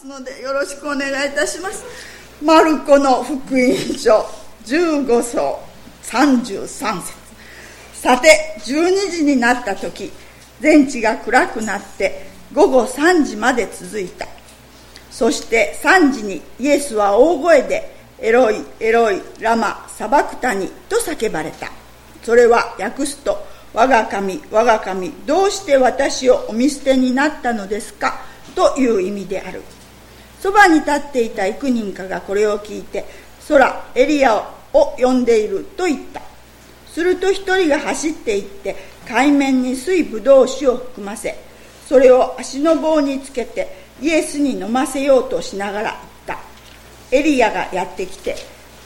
ますのでよろしくお願いいたします。マルコの福音書15章33節。さて12時になった時全地が暗くなって午後3時まで続いた。そして3時にイエスは大声でエロイエロイラマサバクタニと叫ばれた。それは訳すと我が神我が神どうして私をお見捨てになったのですか？という意味である。そばに立っていた幾人かがこれを聞いて空エリアを呼んでいると言った。すると一人が走っていって海面に水ぶどう酒を含ませそれを足の棒につけてイエスに飲ませようとしながら言った。エリアがやってきて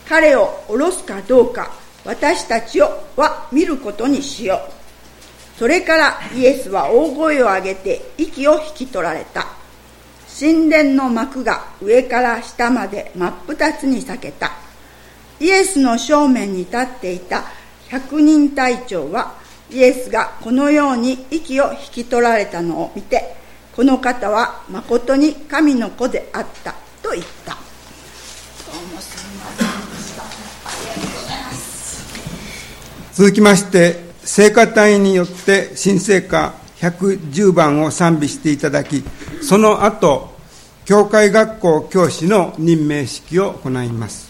彼を下ろすかどうか私たちをは見ることにしよう。それからイエスは大声を上げて息を引き取られた。神殿の幕が上から下まで真っ二つに裂けた。イエスの正面に立っていた百人隊長はイエスがこのように息を引き取られたのを見てこの方はまことに神の子であったと言った。どうもすみませんでしたありがとうございます続きまして聖歌隊によって新聖歌110番を賛美していただきその後教会学校教師の任命式を行います。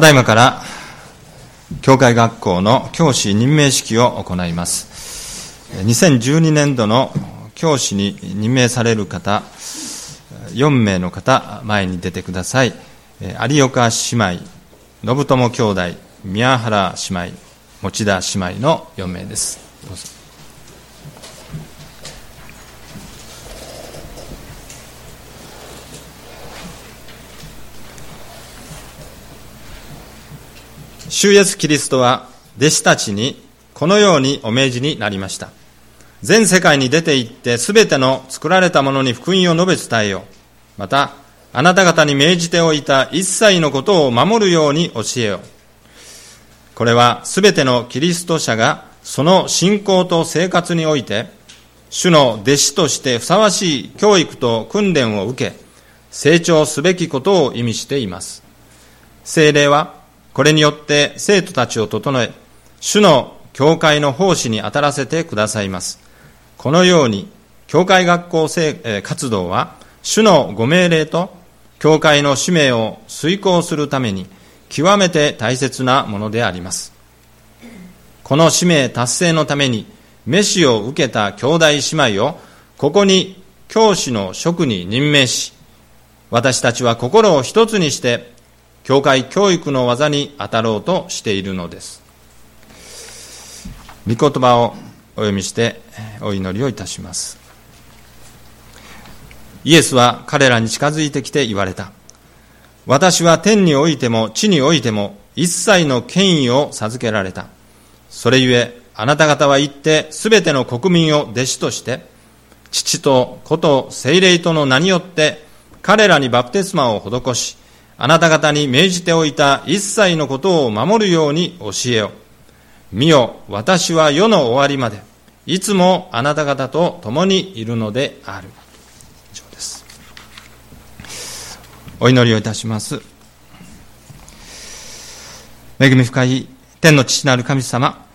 ただいまから教会学校の教師任命式を行います。2012年度の教師に任命される方4名の方前に出てください。有岡姉妹信友兄弟宮原姉妹持田姉妹の4名です。どうぞ。主イエスキリストは弟子たちにこのようにお命じになりました。全世界に出て行ってすべての作られたものに福音を述べ伝えよう。また、あなた方に命じておいた一切のことを守るように教えよう。これはすべてのキリスト者がその信仰と生活において、主の弟子としてふさわしい教育と訓練を受け、成長すべきことを意味しています。精霊はこれによって生徒たちを整え、主の教会の奉仕に当たらせてくださいます。このように、教会学校活動は、主のご命令と教会の使命を遂行するために、極めて大切なものであります。この使命達成のために、召しを受けた兄弟姉妹を、ここに教師の職に任命し、私たちは心を一つにして教会教育の技に当たろうとしているのです。御言葉をお読みしてお祈りをいたします。イエスは彼らに近づいてきて言われた。私は天においても地においても一切の権威を授けられた。それゆえ、あなた方は行ってすべての国民を弟子として、父と子と精霊との名によって彼らにバプテスマを施し、あなた方に命じておいた一切のことを守るように教えよ。見よ、私は世の終わりまで、いつもあなた方と共にいるのである。以上です。お祈りをいたします。恵み深い天の父なる神様、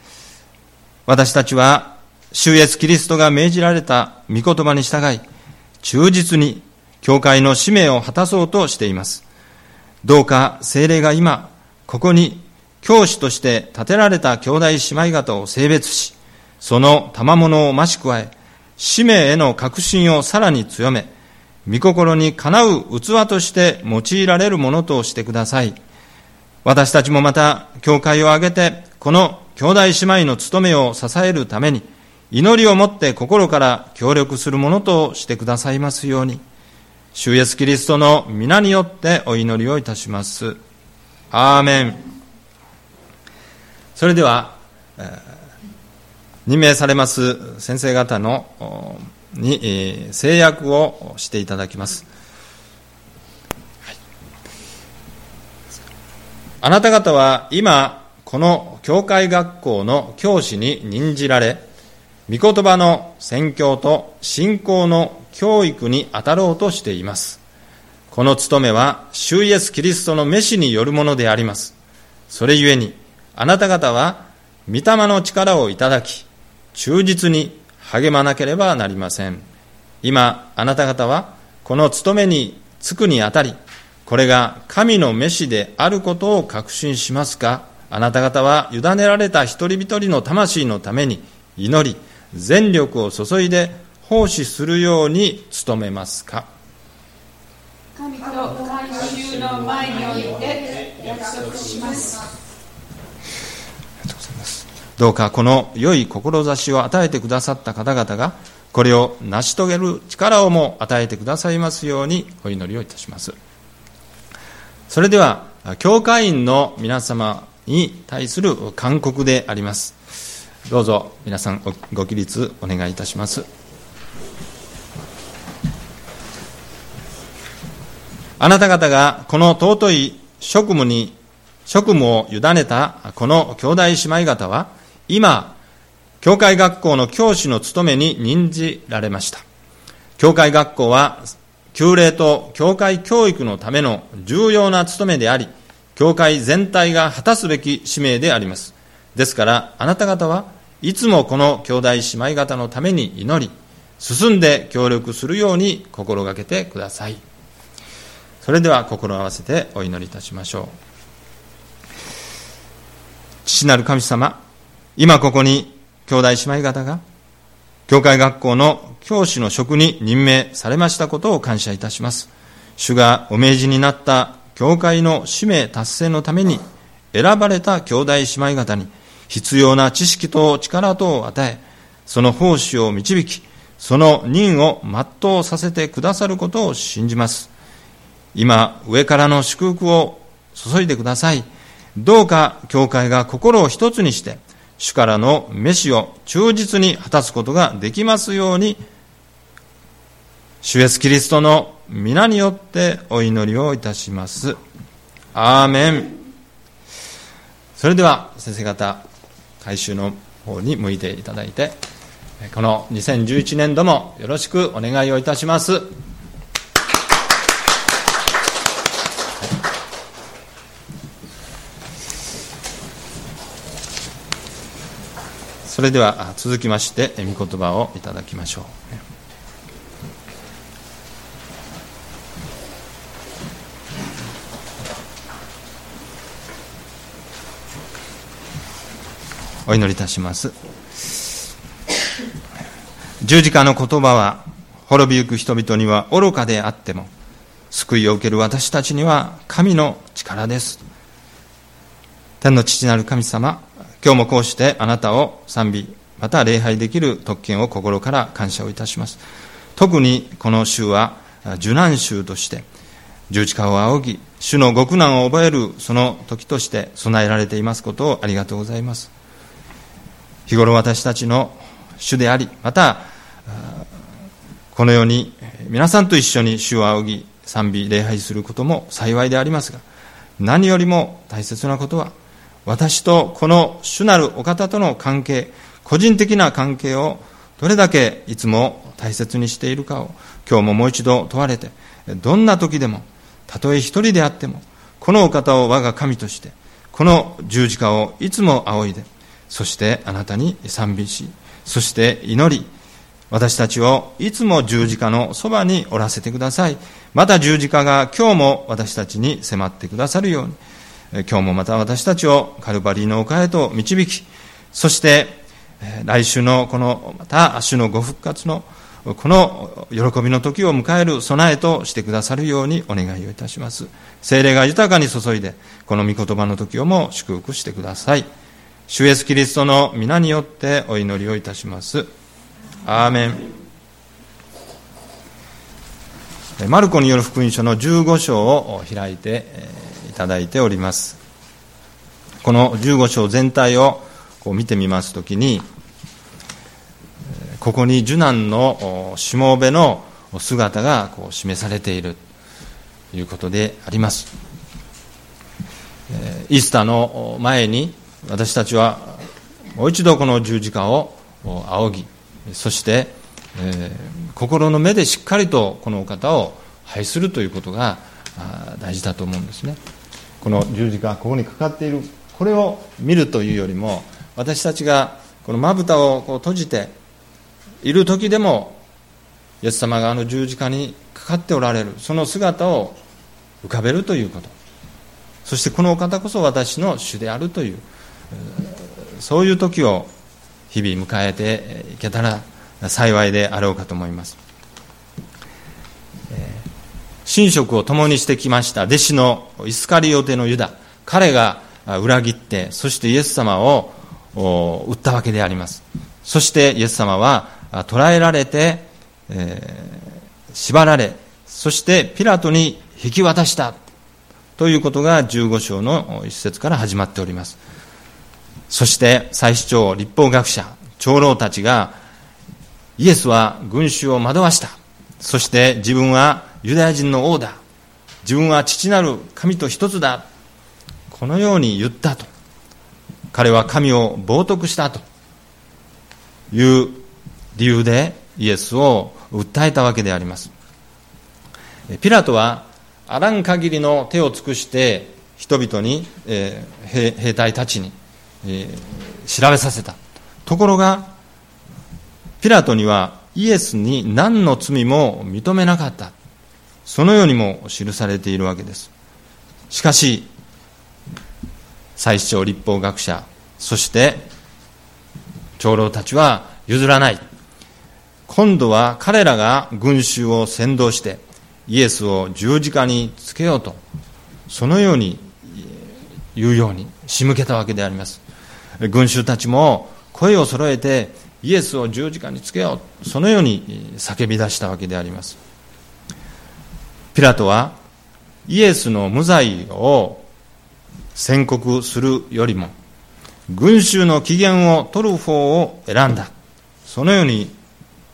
私たちは、主イエスキリストが命じられた御言葉に従い、忠実に教会の使命を果たそうとしています。どうか精霊が今、ここに教師として建てられた兄弟姉妹方を性別し、その賜物を増し加え、使命への確信をさらに強め、御心にかなう器として用いられるものとしてください。私たちもまた、教会を挙げて、この兄弟姉妹の務めを支えるために、祈りをもって心から協力するものとしてくださいますように。主イエスキリストの皆によってお祈りをいたします。アーメン。それでは、任命されます先生方のに制約をしていただきます。あなた方は今、この教会学校の教師に任じられ、御言葉の宣教と信仰の教育に当たろうとしています。この務めは、主イエス・キリストの召しによるものであります。それゆえに、あなた方は、御霊の力をいただき、忠実に励まなければなりません。今、あなた方は、この務めに就くにあたり、これが神の召しであることを確信しますか？あなた方は委ねられた一人一人の魂のために祈り、全力を注いで奉仕するように努めますか？神と改宗の前において約束します。どうかこの良い志を与えてくださった方々がこれを成し遂げる力をも与えてくださいますようにお祈りをいたします。それでは教会員の皆様に対する勧告であります。どうぞ皆さんご起立お願いいたしますあなた方がこの尊い職務に、職務を委ねたこの兄弟姉妹方は、今、教会学校の教師の務めに任じられました。教会学校は、旧礼と教会教育のための重要な務めであり、教会全体が果たすべき使命であります。ですから、あなた方はいつもこの兄弟姉妹方のために祈り、進んで協力するように心がけてください。それでは心を合わせてお祈りいたしましょう。父なる神様、今ここに兄弟姉妹方が、教会学校の教師の職に任命されましたことを感謝いたします。主がお命じになった教会の使命達成のために選ばれた兄弟姉妹方に必要な知識と力とを与え、その奉仕を導き、その任を全うさせてくださることを信じます。今、上からの祝福を注いでください。どうか教会が心を一つにして、主からの飯を忠実に果たすことができますように、主イエスキリストの皆によってお祈りをいたします。アーメン。それでは先生方、回収の方に向いていただいて、この2011年度もよろしくお願いをいたします。それでは続きまして御言葉をいただきましょう。お祈りいたします。十字架の言葉は、滅びゆく人々には愚かであっても、救いを受ける私たちには神の力です。天の父なる神様、今日もこうしてあなたを賛美、また礼拝できる特権を心から感謝をいたします。特にこの週は受難週として、十字架を仰ぎ、主の極難を覚えるその時として備えられていますことをありがとうございます。日頃私たちの主であり、また、このように皆さんと一緒に主を仰ぎ、賛美、礼拝することも幸いでありますが、何よりも大切なことは、私とこの主なるお方との関係、個人的な関係をどれだけいつも大切にしているかを今日ももう一度問われて、どんな時でも、たとえ一人であっても、このお方を我が神として、この十字架をいつも仰いで、そしてあなたに賛美し、そして祈り、私たちをいつも十字架のそばにおらせてください。また十字架が今日も私たちに迫ってくださるように、今日もまた私たちをカルバリーの丘へと導き、そして来週のこのまた主のご復活のこの喜びの時を迎える備えとしてくださるようにお願いをいたします。精霊が豊かに注いで、この御言葉の時をも祝福してください。主イエスキリストの皆によってお祈りをいたします。アーメン。マルコによる福音書の15章を開いていただいております。この15章全体をこう見てみますときに、ここに受難のしもべの姿がこう示されているということであります。イースターの前に私たちはもう一度この十字架を仰ぎ、そして、えー、心の目でしっかりとこのお方を拝するということが大事だと思うんですね。この十字架ここにかかっているこれを見るというよりも私たちがこのまぶたをこう閉じている時でもイエス様があの十字架にかかっておられるその姿を浮かべるということそしてこのお方こそ私の主であるというそういう時を日々迎えていけたら幸いであろうかと思います。寝食を共にしてきました弟子のイスカリオテのユダ。彼が裏切ってそしてイエス様を撃ったわけであります。そしてイエス様は捕らえられて、えー、縛られそしてピラトに引き渡した。ということが15章の一節から始まっております。そして祭司長立法学者長老たちがイエスは群衆を惑わした。そして自分はユダヤ人の王だ。自分は父なる神と一つだ。このように言ったと。彼は神を冒涜したと。いう理由でイエスを訴えたわけであります。ピラトはあらん限りの手を尽くして人々に、えー、兵隊たちに、え、調べさせた。ところがピラトにはイエスに何の罪も認めなかった。そのようにも記されているわけです。しかし最司長立法学者そして長老たちは譲らない。今度は彼らが群衆を先導してイエスを十字架につけようとそのように言うように仕向けたわけであります。群衆たちも声を揃えてイエスを十字架につけよう。そのように叫び出したわけであります。ピラトはイエスの無罪を宣告するよりも群衆の機嫌を取る方を選んだ。そのように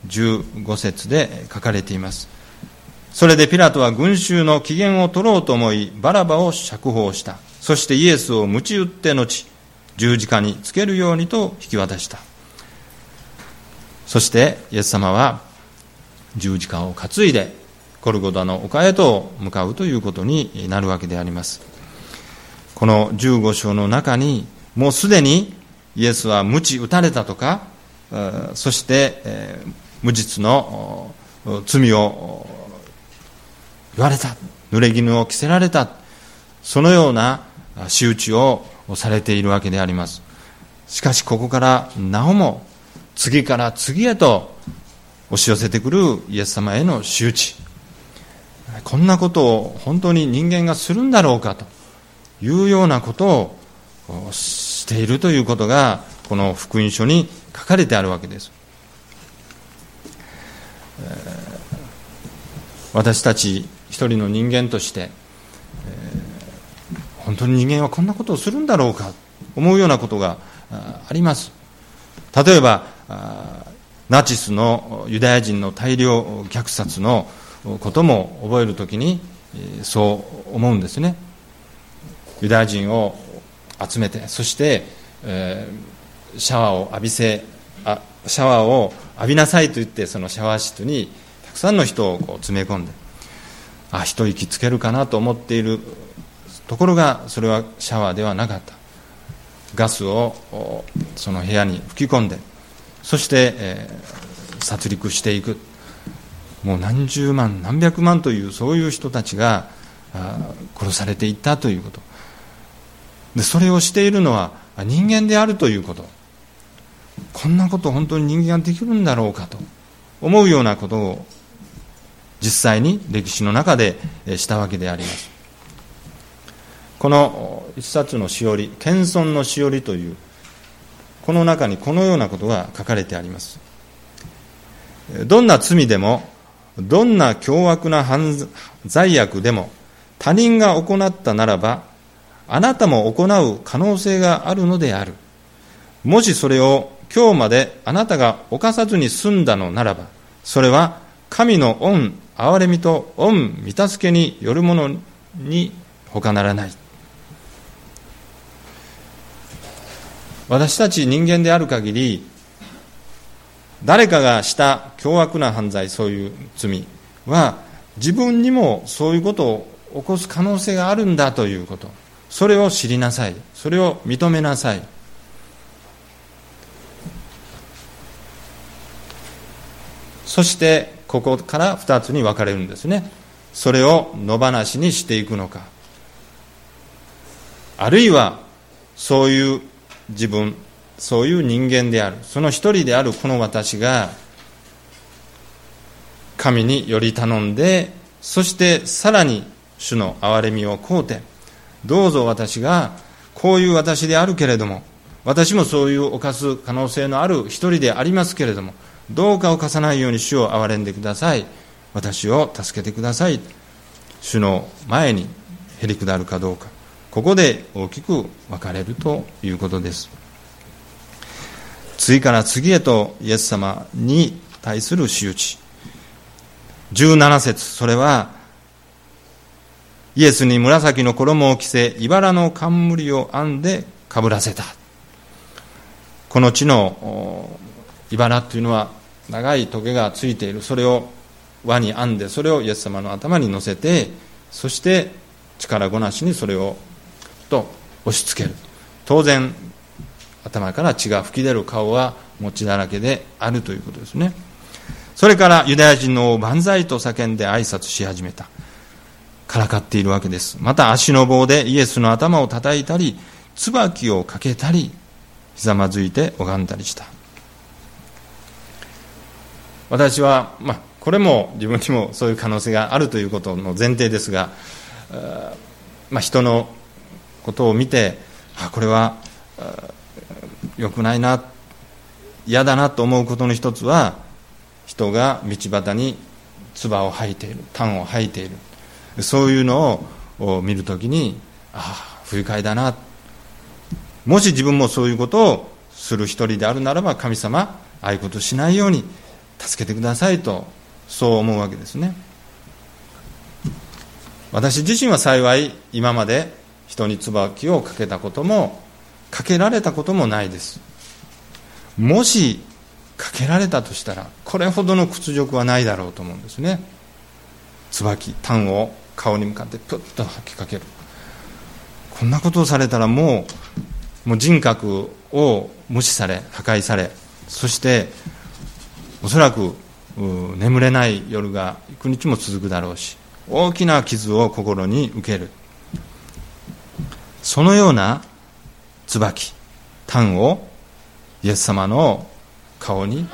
15節で書かれています。それでピラトは群衆の機嫌を取ろうと思いバラバを釈放した。そしてイエスを鞭打って後十字架につけるようにと引き渡した。そしてイエス様は十字架を担いでコルゴダの丘へと向かうということになるわけであります。この15章の中にもうすでにイエスは鞭打たれたとかそして無実の罪を言われた。濡れ衣を着せられた。そのような仕打ちををされているわけであります。しかしここからなおも次から次へと押し寄せてくるイエス様への仕打ちこんなことを本当に人間がするんだろうかというようなことをしているということがこの福音書に書かれてあるわけです。私たち一人の人間として本当に人間はこんなことをするんだろうか思うようなことがあります。例えばナチスのユダヤ人の大量虐殺のことも覚えるときにそう思うんですね。ユダヤ人を集めてそして、シャワーを浴びせシャワーを浴びなさいと言ってそのシャワー室にたくさんの人をこう詰め込んであ一息つけるかなと思っているところがそれはシャワーではなかった。ガスをその部屋に吹き込んでそして、えー、殺戮していく。もう何十万何百万というそういう人たちが殺されていったということ。でそれをしているのは人間であるということ。こんなこと本当に人間ができるんだろうかと。思うようなことを実際に歴史の中でしたわけであります。この一冊のしおり謙遜のしおりというこの中にこのようなことが書かれてあります。どんな罪でもどんな凶悪な犯罪悪でも他人が行ったならばあなたも行う可能性があるのである。もしそれを今日まであなたが犯さずに済んだのならばそれは神の恩憐れみと恩御助けによるものに他ならない。私たち人間である限り誰かがした凶悪な犯罪そういう罪は自分にもそういうことを起こす可能性があるんだということ。それを知りなさい。それを認めなさい。そしてここから2つに分かれるんですね。それを野放しにしていくのか。あるいはそういう自分そういう人間である。その一人であるこの私が神により頼んでそしてさらに主の憐れみを請うてどうぞ私がこういう私であるけれども私もそういう犯す可能性のある一人でありますけれどもどうか犯さないように主を憐れんでください。私を助けてください。主の前にへり下るかどうか。ここで大きく分かれるということです。次から次へとイエス様に対する仕打ち。17節それはイエスに紫の衣を着せ茨の冠を編んでかぶらせた。この地の茨というのは長い棘がついている。それを輪に編んでそれをイエス様の頭に乗せてそして力ごなしにそれをと押し付ける。当然頭から血が噴き出る顔は餅だらけであるということですね。それからユダヤ人の万歳と叫んで挨拶し始めた。からかっているわけです。また足の棒でイエスの頭を叩いたり椿をかけたりひざまずいて拝んだりした。私は、まあ、これも自分にもそういう可能性があるということの前提ですが、まあ、人のことを見てあこれは良くないな嫌だなと思うことの一つは人が道端に唾を吐いている痰を吐いている。そういうのを見るときにああ不愉快だな。もし自分もそういうことをする一人であるならば神様ああいうことしないように助けてくださいとそう思うわけですね。私自身は幸い今まで人に椿をかけたこともかけられたこともないです。もしかけられたとしたらこれほどの屈辱はないだろうと思うんですね。椿炭を顔に向かってプッと吐きかける。こんなことをされたらもうもう人格を無視され破壊されそしておそらく眠れない夜が幾日も続くだろうし大きな傷を心に受ける。そのような椿炭をイエス様の顔に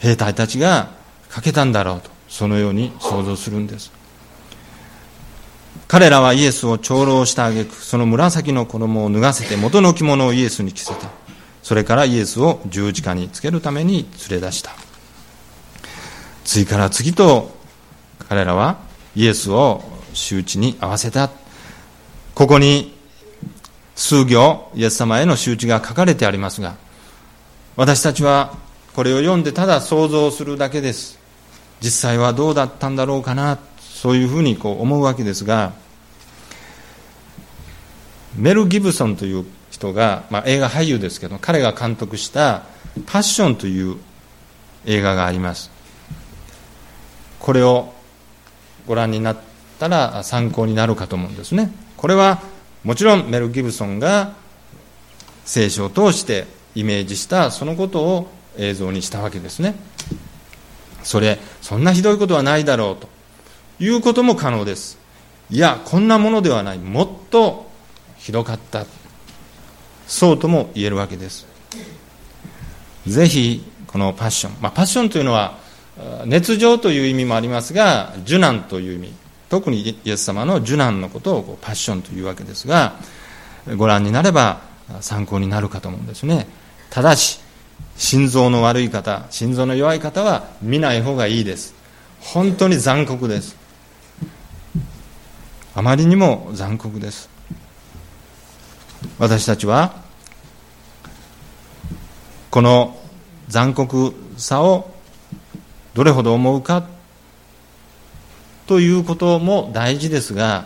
兵隊たちがかけたんだろうとそのように想像するんです。彼らはイエスを長老した挙句その紫の衣を脱がせて元の着物をイエスに着せた。それからイエスを十字架につけるために連れ出した。次から次と彼らはイエスを周知に合わせた。ここに数行イエス様への周知が書かれてありますが私たちはこれを読んでただ想像するだけです。実際はどうだったんだろうかなそういうふうにこう思うわけですがメル・ギブソンという人が、まあ、映画俳優ですけど彼が監督した「パッション」という映画があります。これをご覧になったら参考になるかと思うんですね。これはもちろんメル・ギブソンが聖書を通してイメージしたそのことを映像にしたわけですね。それそんなひどいことはないだろうと。いうことも可能です。いやこんなものではない。もっとひどかった。そうとも言えるわけです。ぜひこのパッション、まあ、パッションというのは熱情という意味もありますが受難という意味。特にイエス様の受難のことをパッションというわけですがご覧になれば参考になるかと思うんですね。ただし心臓の悪い方心臓の弱い方は見ない方がいいです。本当に残酷です。あまりにも残酷です。私たちはこの残酷さをどれほど思うかということも大事ですが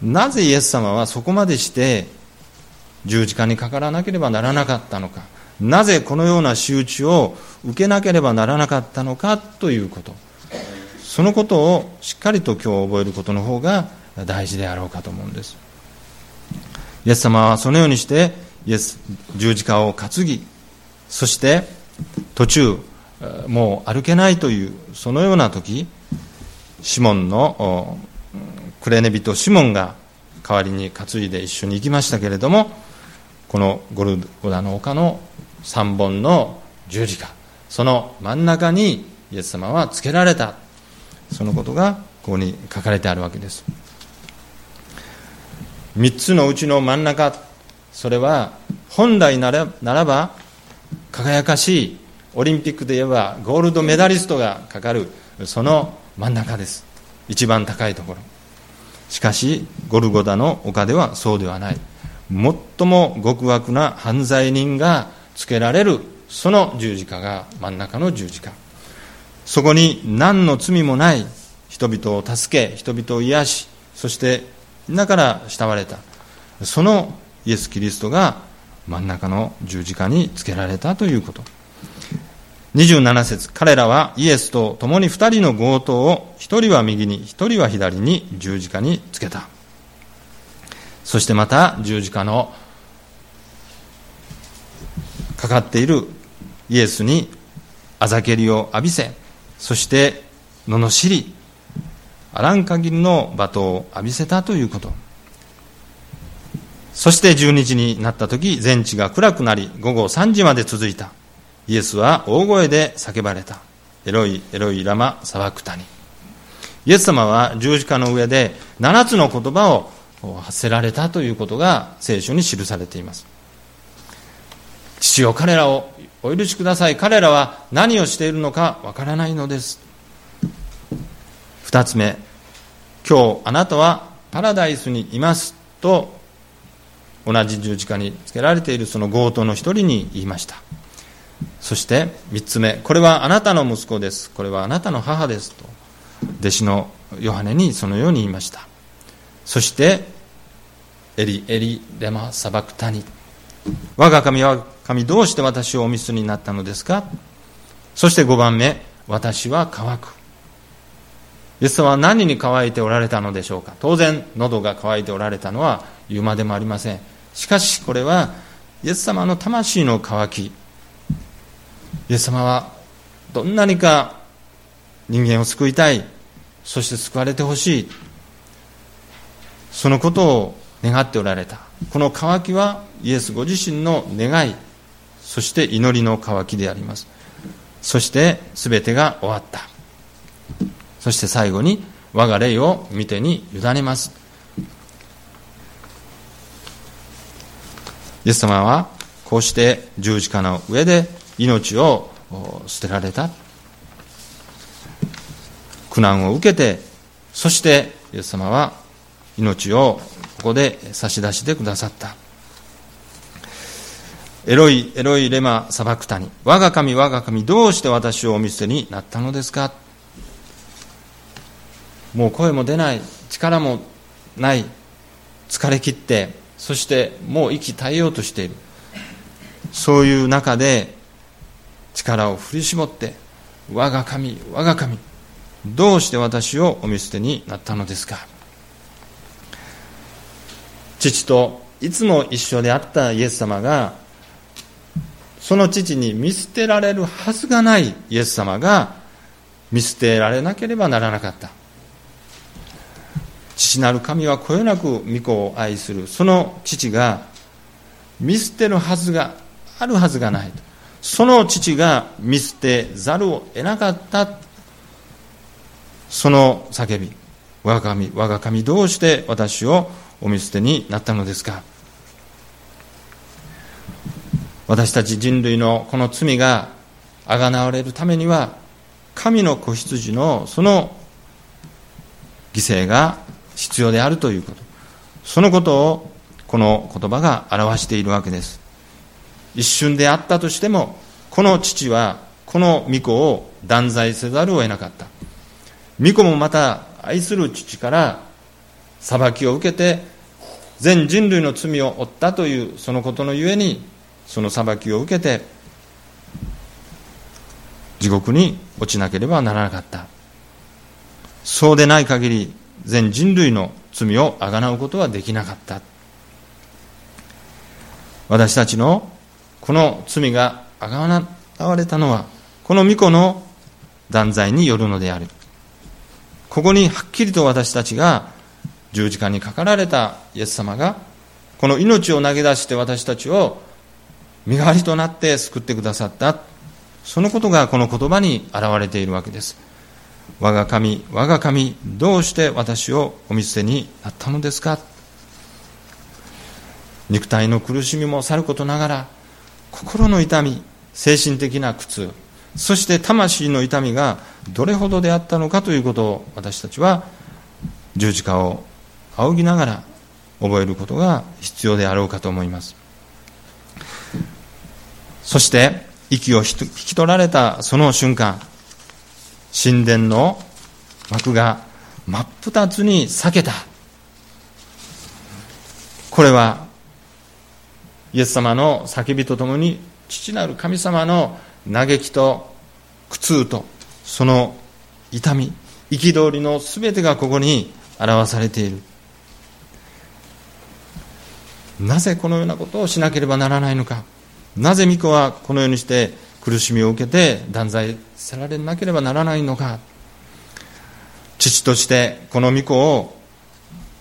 なぜイエス様はそこまでして十字架にかからなければならなかったのかなぜこのような仕打ちを受けなければならなかったのかということそのことをしっかりと今日覚えることの方が大事であろうかと思うんです。イエス様はそのようにしてイエス十字架を担ぎそして途中もう歩けないというそのような時シモンのクレネ人シモンが代わりに担いで一緒に行きましたけれどもこのゴルゴダの丘の3本の十字架その真ん中にイエス様はつけられたそのことがここに書かれてあるわけです。3つのうちの真ん中それは本来ならならば輝かしいオリンピックで言えばゴールドメダリストがかかるその真ん中です。一番高いところ。しかしゴルゴダの丘ではそうではない。最も極悪な犯罪人がつけられるその十字架が真ん中の十字架。そこに何の罪もない人々を助け人々を癒しそしてみんなから慕われた。そのイエス・キリストが真ん中の十字架につけられたということ。27節。彼らはイエスと共に2人の強盗を1人は右に1人は左に十字架につけた。そしてまた十字架のかかっているイエスにあざけりを浴びせそして罵りあらん限りの罵倒を浴びせたということ。そして12時になった時、全地が暗くなり、午後3時まで続いた。イエスは大声で叫ばれた。エロイ、エロイ、ラマ、サバクタニ。イエス様は十字架の上で7つの言葉を発せられたということが聖書に記されています。父よ、彼らをお許しください。彼らは何をしているのかわからないのです。二つ目、今日あなたはパラダイスにいますと同じ十字架につけられているその強盗の一人に言いましたそして三つ目。これはあなたの息子です。これはあなたの母ですと弟子のヨハネにそのように言いました。そしてエリエリレマサバクタニ。我が神は神どうして私をお見捨てになったのですか？そして5番目。私は乾く。イエス様は何に乾いておられたのでしょうか？当然喉が渇いておられたのは言うまでもありません。しかしこれはイエス様の魂の渇きイエス様はどんなにか人間を救いたい。そして救われてほしい。そのことを願っておられた。この渇きはイエスご自身の願い。そして祈りの渇きであります。そして全てが終わった。そして最後に我が霊を見てに委ねます。イエス様はこうして十字架の上で命を捨てられた。苦難を受けてそしてイエス様は命をここで差し出してくださった。エロイ、エロイレマサバクタニ。我が神、我が神、どうして私をお見捨てになったのですか？もう声も出ない。力もない。疲れ切ってそしてもう息絶えようとしている。そういう中で力を振り絞って我が神我が神どうして私をお見捨てになったのですか？父といつも一緒であったイエス様がその父に見捨てられるはずがないイエス様が見捨てられなければならなかった。父なる神はこよなく御子を愛する。その父が見捨てるはずがあるはずがないと。その父が見捨てざるを得なかった。その叫び我が神我が神どうして私をお見捨てになったのですか？私たち人類のこの罪があがなわれるためには神の子羊のその犠牲が必要であるということ。そのことをこの言葉が表しているわけです。一瞬であったとしてもこの父はこの御子を断罪せざるを得なかった。御子もまた愛する父から裁きを受けて全人類の罪を負ったというそのことのゆえにその裁きを受けて地獄に落ちなければならなかった。そうでない限り全人類の罪をあがなうことはできなかった。私たちのこの罪があがわれたのはこの御子の断罪によるのである。ここにはっきりと私たちが十字架にかかられたイエス様がこの命を投げ出して私たちを身代わりとなって救ってくださった。そのことがこの言葉に表れているわけです。我が神、我が神、どうして私をお見捨てになったのですか？肉体の苦しみもさることながら、心の痛み、精神的な苦痛、そして魂の痛みがどれほどであったのかということを私たちは十字架を仰ぎながら覚えることが必要であろうかと思います。そして息を引き取られたその瞬間、神殿の幕が真っ二つに裂けた。これは、イエス様の叫びとともに、父なる神様の嘆きと苦痛と、その痛み、憤りのすべてがここに表されている。なぜこのようなことをしなければならないのか。なぜ巫女はこのようにして苦しみを受けて断罪せられなければならないのか父としてこの御子を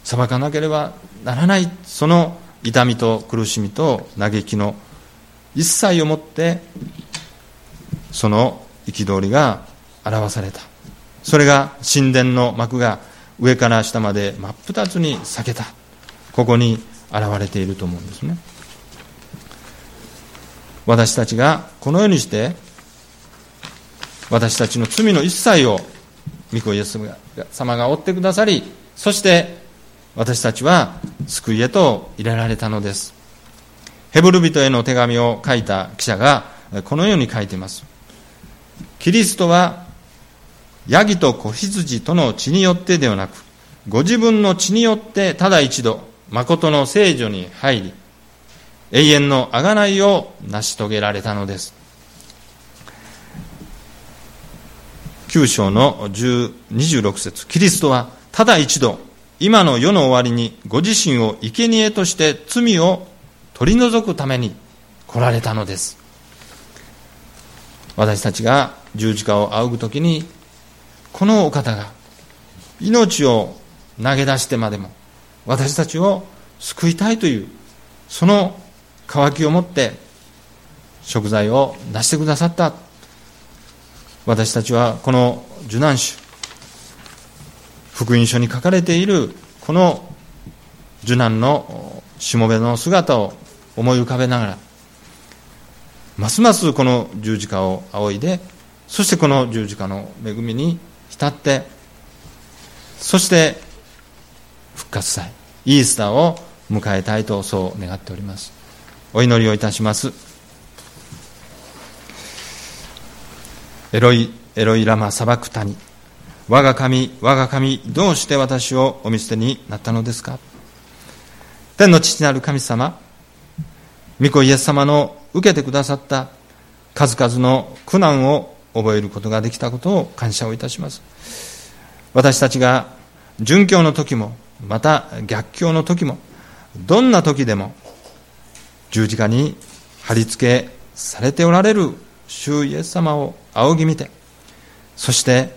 裁かなければならないその痛みと苦しみと嘆きの一切をもってその憤りが表された。それが神殿の幕が上から下まで真っ二つに裂けた。ここに現れていると思うんですね。私たちがこのようにして私たちの罪の一切を御子イエス様が追ってくださりそして私たちは救いへと入れられたのです。ヘブル人への手紙を書いた記者がこのように書いています。キリストはヤギと子羊との血によってではなくご自分の血によってただ一度誠の聖女に入り永遠の贖いを成し遂げられたのです。9章の26節。キリストはただ一度今の世の終わりにご自身を生贄として罪を取り除くために来られたのです。私たちが十字架を仰ぐ時にこのお方が命を投げ出してまでも私たちを救いたいというその渇きを持って食材を出してくださった。私たちはこの受難種福音書に書かれているこの受難のしもべの姿を思い浮かべながらますますこの十字架を仰いでそしてこの十字架の恵みに浸ってそして復活祭イースターを迎えたいとそう願っておりますお祈りをいたしますエロイ、エロイラマ砂漠谷。我が神、我が神、どうして私をお見捨てになったのですか？天の父なる神様、御子イエス様の受けてくださった数々の苦難を覚えることができたことを感謝をいたします。私たちが殉教の時も、また逆境の時も、どんな時でも十字架に貼り付けされておられる主イエス様を仰ぎ見てそして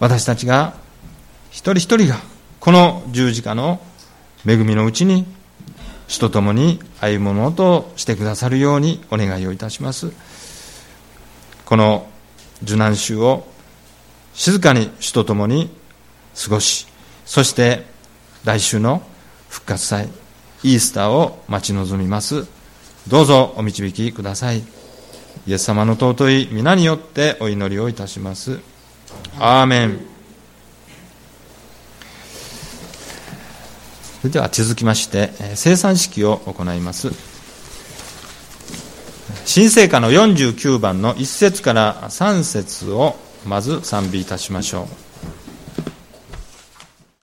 私たちが一人一人がこの十字架の恵みのうちに主と共に歩むものとしてくださるようにお願いをいたします。この受難週を静かに主と共に過ごしそして来週の復活祭イースターを待ち望みます。どうぞお導きください。イエス様の尊い皆によってお祈りをいたします。アーメン。それでは続きまして、生産式を行います。新聖歌の49番の1節から3節をまず賛美いたしましょう。